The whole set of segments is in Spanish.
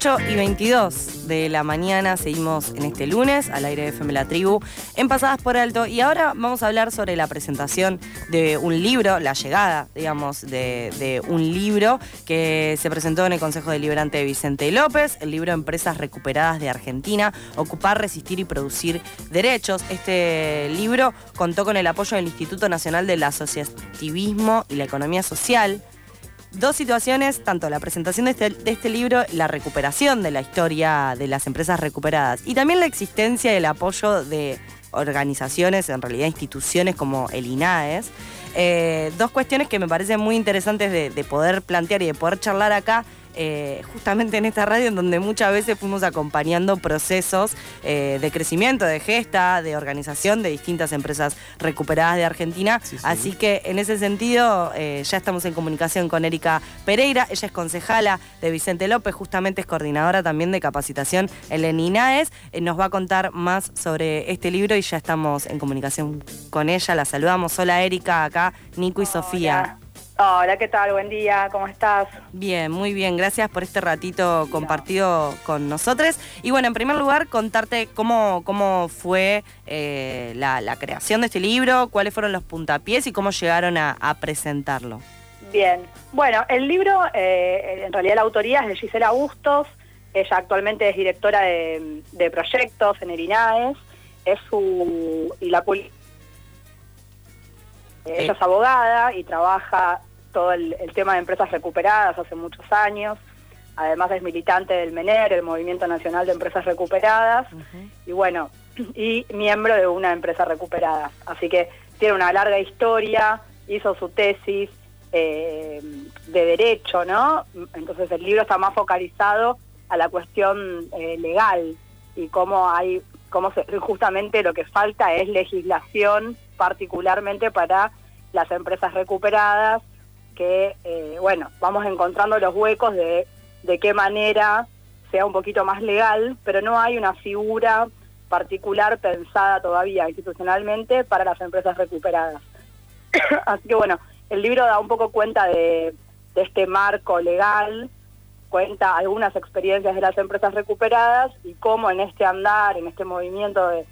8 y 22 de la mañana seguimos en este lunes al aire de FM La Tribu en Pasadas por Alto y ahora vamos a hablar sobre la presentación de un libro, la llegada, digamos, de, un libro que se presentó en el Consejo Deliberante de Vicente López, el libro Empresas Recuperadas de Argentina, Ocupar, Resistir y Producir Derechos. Este libro contó con el apoyo del Instituto Nacional del Asociativismo y la Economía Social dos situaciones, tanto la presentación de este, de este, libro, la recuperación de la historia de las empresas recuperadas y también la existencia y el apoyo de organizaciones, en realidad instituciones como el INAES. Eh, dos cuestiones que me parecen muy interesantes de poder plantear y de poder charlar acá eh, justamente en esta radio en donde muchas veces fuimos acompañando procesos eh, de crecimiento, de gesta, de organización de distintas empresas recuperadas de Argentina. Así que en ese sentido eh, ya estamos en comunicación con Erika Pereira, ella es concejala de Vicente López, justamente es coordinadora también de capacitación en el INAES. nos va a contar más sobre este libro y ya estamos en comunicación con ella. La saludamos. Hola Erika, acá Nico y Sofía. Hola, ¿qué tal? Buen día, ¿cómo estás? Bien, muy bien, gracias por este ratito compartido con nosotros. Y bueno, en primer lugar, contarte cómo, cómo fue eh, la, creación de este libro, cuáles fueron los puntapiés y cómo llegaron a, presentarlo. Bien, bueno, el libro, eh, en realidad la autoría es de Gisela Bustos, ella actualmente es directora de, proyectos en el INAES, es su... y la ella es abogada y trabaja todo el, tema de empresas recuperadas hace muchos años. Además es militante del MENER, el Movimiento Nacional de Empresas Recuperadas, y bueno, y miembro de una empresa recuperada. Así que tiene una larga historia, hizo su tesis eh, de derecho, ¿no? Entonces el libro está más focalizado a la cuestión eh, legal y cómo hay, cómo justamente lo que falta es legislación particularmente para las empresas recuperadas que, eh, bueno, vamos encontrando los huecos de, de qué manera sea un poquito más legal, pero no hay una figura particular pensada todavía institucionalmente para las empresas recuperadas. Así que bueno, el libro da un poco cuenta de, este marco legal, cuenta algunas experiencias de las empresas recuperadas y cómo en este andar, en este movimiento de,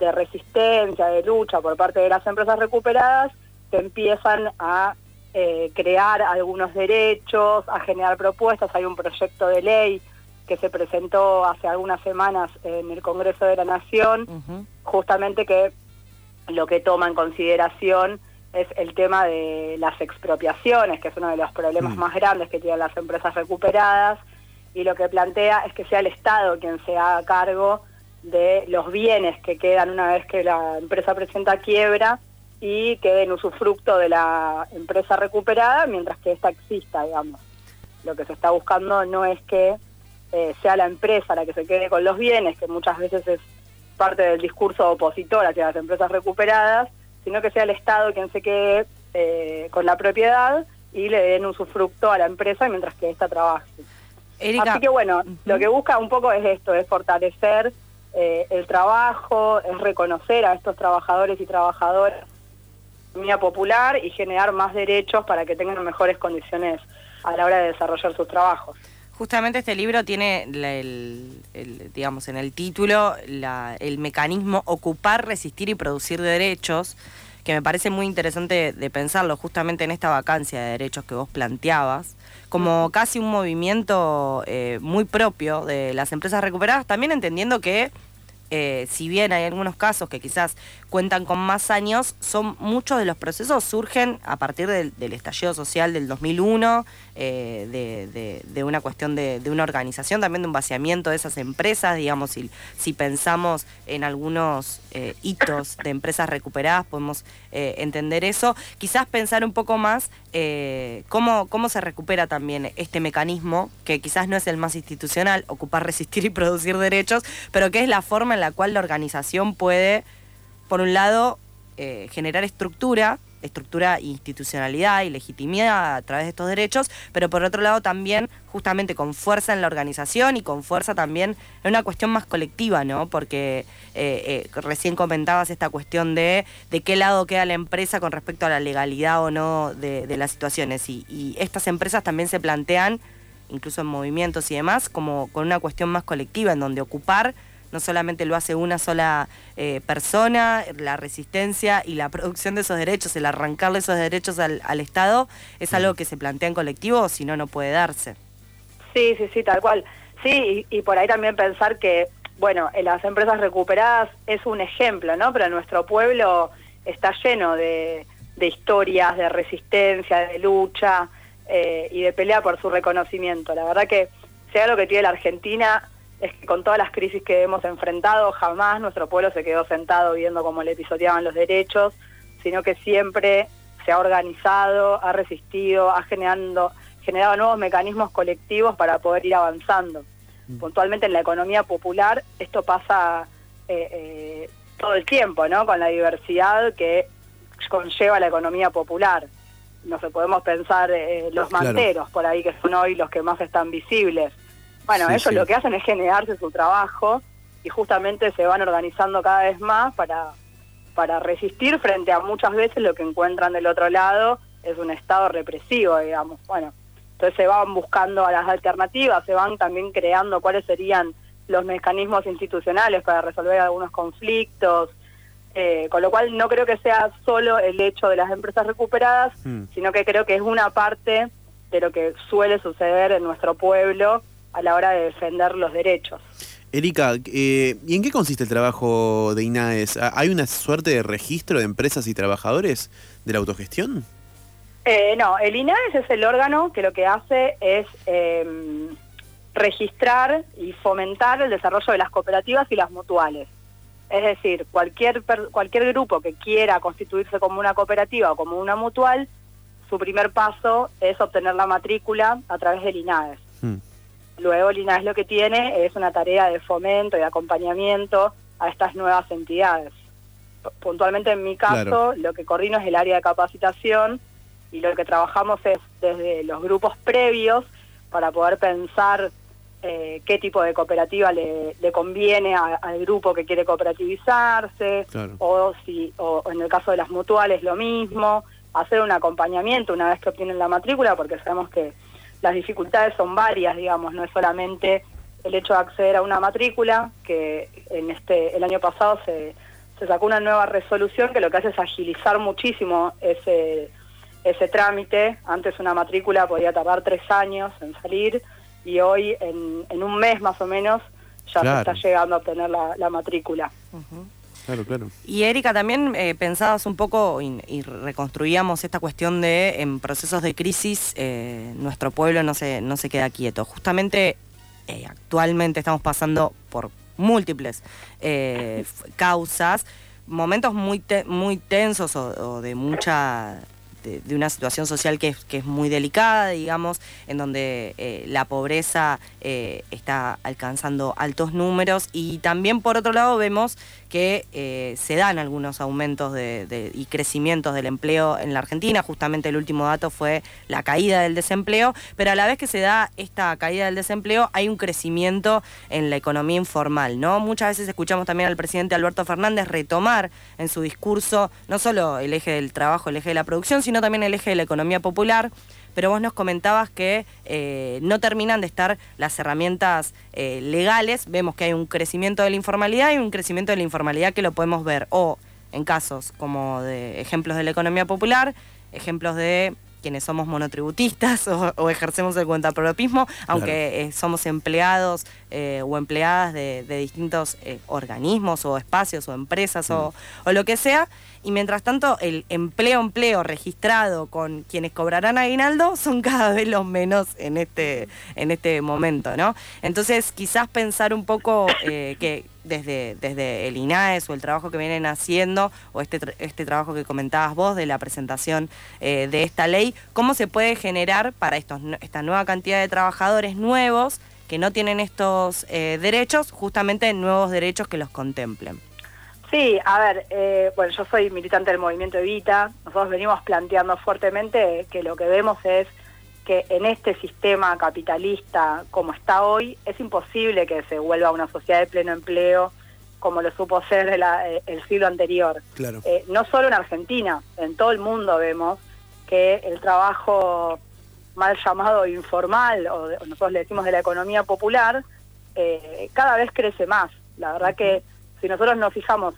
de resistencia, de lucha por parte de las empresas recuperadas, se empiezan a eh, crear algunos derechos, a generar propuestas. Hay un proyecto de ley que se presentó hace algunas semanas en el Congreso de la Nación, justamente que lo que toma en consideración es el tema de las expropiaciones, que es uno de los problemas mm. más grandes que tienen las empresas recuperadas, y lo que plantea es que sea el Estado quien se haga cargo de los bienes que quedan una vez que la empresa presenta quiebra y quede en usufructo de la empresa recuperada mientras que ésta exista, digamos. Lo que se está buscando no es que eh, sea la empresa la que se quede con los bienes, que muchas veces es parte del discurso opositor hacia las empresas recuperadas, sino que sea el Estado quien se quede eh, con la propiedad y le den usufructo a la empresa mientras que ésta trabaje. Así que bueno, lo que busca un poco es esto, es fortalecer eh, el trabajo, es reconocer a estos trabajadores y trabajadoras popular y generar más derechos para que tengan mejores condiciones a la hora de desarrollar sus trabajos. Justamente este libro tiene, el, digamos, en el título el mecanismo ocupar, resistir y producir derechos, que me parece muy interesante de pensarlo justamente en esta vacancia de derechos que vos planteabas, como casi un movimiento eh, muy propio de las empresas recuperadas, también entendiendo que eh, si bien hay algunos casos que quizás cuentan con más años, son muchos de los procesos surgen a partir del, estallido social del 2001, eh, de, una cuestión de, una organización, también de un vaciamiento de esas empresas, digamos, si, pensamos en algunos eh, hitos de empresas recuperadas, podemos entender eso. Quizás pensar un poco más cómo, cómo se recupera también este mecanismo, que quizás no es el más institucional, ocupar, resistir y producir derechos, pero que es la forma en la cual la organización puede, por un lado, eh, generar estructura, estructura, institucionalidad y legitimidad a través de estos derechos, pero por otro lado también justamente con fuerza en la organización y con fuerza también en una cuestión más colectiva, ¿no? Porque eh, eh, recién comentabas esta cuestión de de qué lado queda la empresa con respecto a la legalidad o no de, las situaciones y estas empresas también se plantean incluso en movimientos y demás, como con una cuestión más colectiva, en donde ocupar no solamente lo hace una sola eh, persona, la resistencia y la producción de esos derechos, el arrancarle esos derechos al, Estado, es algo que se plantea en colectivo, si no, no puede darse. Sí, sí, sí, tal cual. Sí, y, por ahí también pensar que, bueno, en las empresas recuperadas es un ejemplo, ¿no? Pero nuestro pueblo está lleno de, historias, de resistencia, de lucha eh, y de pelea por su reconocimiento. La verdad que sea lo que tiene la Argentina es que con todas las crisis que hemos enfrentado, jamás nuestro pueblo se quedó sentado viendo cómo le pisoteaban los derechos, sino que siempre se ha organizado, ha resistido, ha generando, generado nuevos mecanismos colectivos para poder ir avanzando. Mm. Puntualmente en la economía popular esto pasa eh, eh, todo el tiempo, ¿no? Con la diversidad que conlleva la economía popular. No se podemos pensar eh, los manteros por ahí que son hoy los que más están visibles bueno, ellos lo que hacen es generarse su trabajo y justamente se van organizando cada vez más para, para resistir frente a muchas veces lo que encuentran del otro lado es un estado represivo, digamos. Bueno, entonces se van buscando a las alternativas, se van también creando cuáles serían los mecanismos institucionales para resolver algunos conflictos, eh, con lo cual no creo que sea solo el hecho de las empresas recuperadas, mm. sino que creo que es una parte de lo que suele suceder en nuestro pueblo a la hora de defender los derechos. Erika, eh, ¿y en qué consiste el trabajo de INAES? ¿Hay una suerte de registro de empresas y trabajadores de la autogestión? Eh, no, el INAES es el órgano que lo que hace es em, registrar y fomentar el desarrollo de las cooperativas y las mutuales. Es decir, cualquier, cualquier grupo que quiera constituirse como una cooperativa o como una mutual, su primer paso es obtener la matrícula a través del INAES. Hmm. Luego Linares lo que tiene es una tarea de fomento y acompañamiento a estas nuevas entidades. Puntualmente en mi caso, lo que coordino es el área de capacitación y lo que trabajamos es desde los grupos previos para poder pensar eh, qué tipo de cooperativa le, conviene al grupo que quiere cooperativizarse, o si o en el caso de las mutuales lo mismo, hacer un acompañamiento una vez que obtienen la matrícula, porque sabemos que las dificultades son varias, digamos, no es solamente el hecho de acceder a una matrícula, que en este el año pasado se, se sacó una nueva resolución que lo que hace es agilizar muchísimo ese, ese trámite. Antes una matrícula podía tardar tres años en salir y hoy en, en un mes más o menos ya se está llegando a obtener la, matrícula. Claro, claro. Y Erika, también eh, pensabas un poco y, reconstruíamos esta cuestión de en procesos de crisis eh, nuestro pueblo no se, no se queda quieto. Justamente eh, actualmente estamos pasando por múltiples causas, momentos muy, muy tensos o de mucha de, una situación social que es, que es muy delicada, digamos, en donde eh, la pobreza eh, está alcanzando altos números y también por otro lado vemos que eh, se dan algunos aumentos de, y crecimientos del empleo en la Argentina. Justamente el último dato fue la caída del desempleo, pero a la vez que se da esta caída del desempleo hay un crecimiento en la economía informal, ¿no? Muchas veces escuchamos también al presidente Alberto Fernández retomar en su discurso no solo el eje del trabajo, el eje de la producción, sino también el eje de la economía popular pero vos nos comentabas que eh, no terminan de estar las herramientas eh, legales. Vemos que hay un crecimiento de la informalidad y un crecimiento de la informalidad que lo podemos ver. O en casos como de ejemplos de la economía popular, ejemplos de quienes somos monotributistas o, ejercemos el cuentapropismo, aunque eh, somos empleados o empleadas de, distintos organismos o espacios o empresas o, o, lo que sea, y mientras tanto el empleo empleo registrado con quienes cobrarán aguinaldo son cada vez los menos en este, en este momento, ¿no? Entonces quizás pensar un poco eh, que desde, desde el INAES o el trabajo que vienen haciendo o este, este trabajo que comentabas vos de la presentación eh, de esta ley, cómo se puede generar para estos, esta nueva cantidad de trabajadores nuevos que no tienen estos eh, derechos, justamente nuevos derechos que los contemplen. Sí, a ver, eh, bueno, yo soy militante del movimiento Evita. Nosotros venimos planteando fuertemente que lo que vemos es que en este sistema capitalista como está hoy, es imposible que se vuelva a una sociedad de pleno empleo como lo supo ser eh, el siglo anterior. Claro. Eh, no solo en Argentina, en todo el mundo vemos que el trabajo mal llamado informal, o, nosotros le decimos de la economía popular, eh, cada vez crece más. La verdad que si nosotros nos fijamos,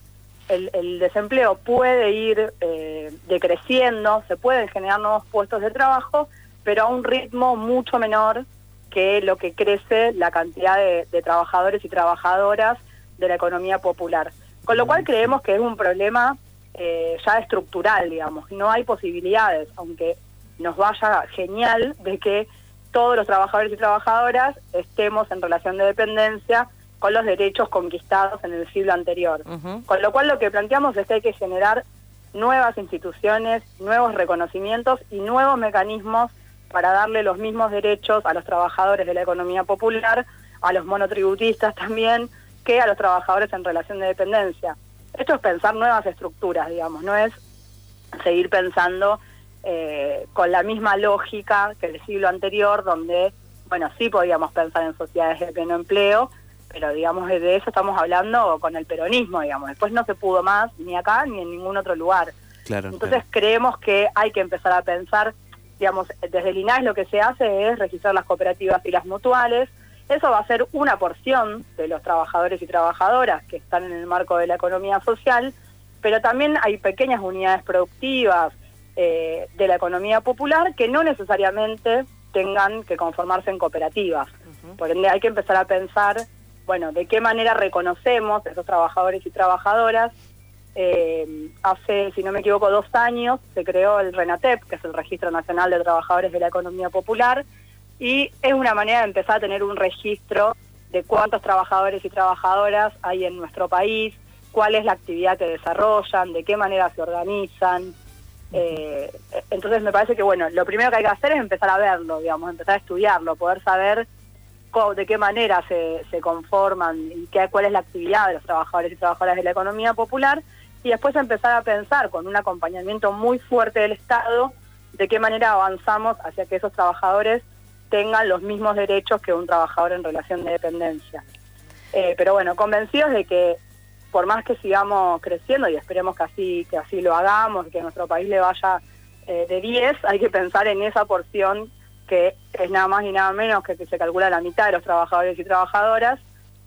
el, desempleo puede ir eh, decreciendo, se pueden generar nuevos puestos de trabajo, pero a un ritmo mucho menor que lo que crece la cantidad de, trabajadores y trabajadoras de la economía popular. Con lo cual creemos que es un problema eh, ya estructural, digamos. No hay posibilidades, aunque nos vaya genial de que todos los trabajadores y trabajadoras estemos en relación de dependencia con los derechos conquistados en el siglo anterior. Con lo cual lo que planteamos es que hay que generar nuevas instituciones, nuevos reconocimientos y nuevos mecanismos para darle los mismos derechos a los trabajadores de la economía popular, a los monotributistas también, que a los trabajadores en relación de dependencia. Esto es pensar nuevas estructuras, digamos, no es seguir pensando eh, con la misma lógica que el siglo anterior, donde, bueno, sí podíamos pensar en sociedades de pleno empleo, pero digamos de eso estamos hablando con el peronismo, digamos. Después no se pudo más ni acá ni en ningún otro lugar. Claro, Entonces creemos que hay que empezar a pensar, digamos, desde el INAES lo que se hace es registrar las cooperativas y las mutuales. Eso va a ser una porción de los trabajadores y trabajadoras que están en el marco de la economía social, pero también hay pequeñas unidades productivas eh, de la economía popular que no necesariamente tengan que conformarse en cooperativas. Por ende hay que empezar a pensar bueno, de qué manera reconocemos a esos trabajadores y trabajadoras. Eh, hace, si no me equivoco, dos años se creó el RENATEP, que es el Registro Nacional de Trabajadores de la Economía Popular, y es una manera de empezar a tener un registro de cuántos trabajadores y trabajadoras hay en nuestro país, cuál es la actividad que desarrollan, de qué manera se organizan. Eh, entonces me parece que, bueno, lo primero que hay que hacer es empezar a verlo, digamos, empezar a estudiarlo, poder saber de qué manera se, se conforman y qué, cuál es la actividad de los trabajadores y trabajadoras de la economía popular y después empezar a pensar con un acompañamiento muy fuerte del Estado de qué manera avanzamos hacia que esos trabajadores tengan los mismos derechos que un trabajador en relación de dependencia. Eh, pero bueno, convencidos de que por más que sigamos creciendo y esperemos que así, que así lo hagamos, que nuestro país le vaya eh, de 10, hay que pensar en esa porción que es nada más y nada menos que, que se calcula la mitad de los trabajadores y trabajadoras,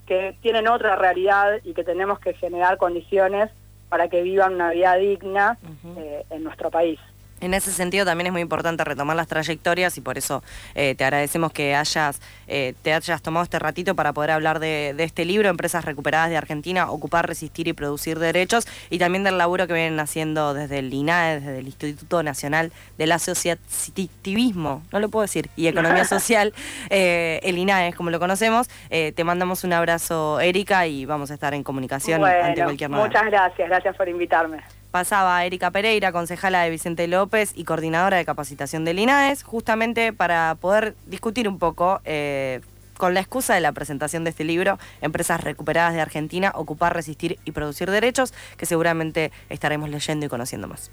que tienen otra realidad y que tenemos que generar condiciones para que vivan una vida digna eh, en nuestro país. En ese sentido también es muy importante retomar las trayectorias y por eso eh, te agradecemos que hayas, eh, te hayas tomado este ratito para poder hablar de, este libro, Empresas Recuperadas de Argentina, Ocupar, Resistir y Producir Derechos, y también del laburo que vienen haciendo desde el INAE, desde el Instituto Nacional del Asociativismo, no lo puedo decir, y Economía Social, eh, el INAE, como lo conocemos. te mandamos un abrazo, Erika, y vamos a estar en comunicación ante cualquier novedad. Muchas gracias, gracias por invitarme pasaba Erika Pereira, concejala de Vicente López y coordinadora de capacitación del INAES, justamente para poder discutir un poco, eh, con la excusa de la presentación de este libro, Empresas Recuperadas de Argentina, Ocupar, Resistir y Producir Derechos, que seguramente estaremos leyendo y conociendo más.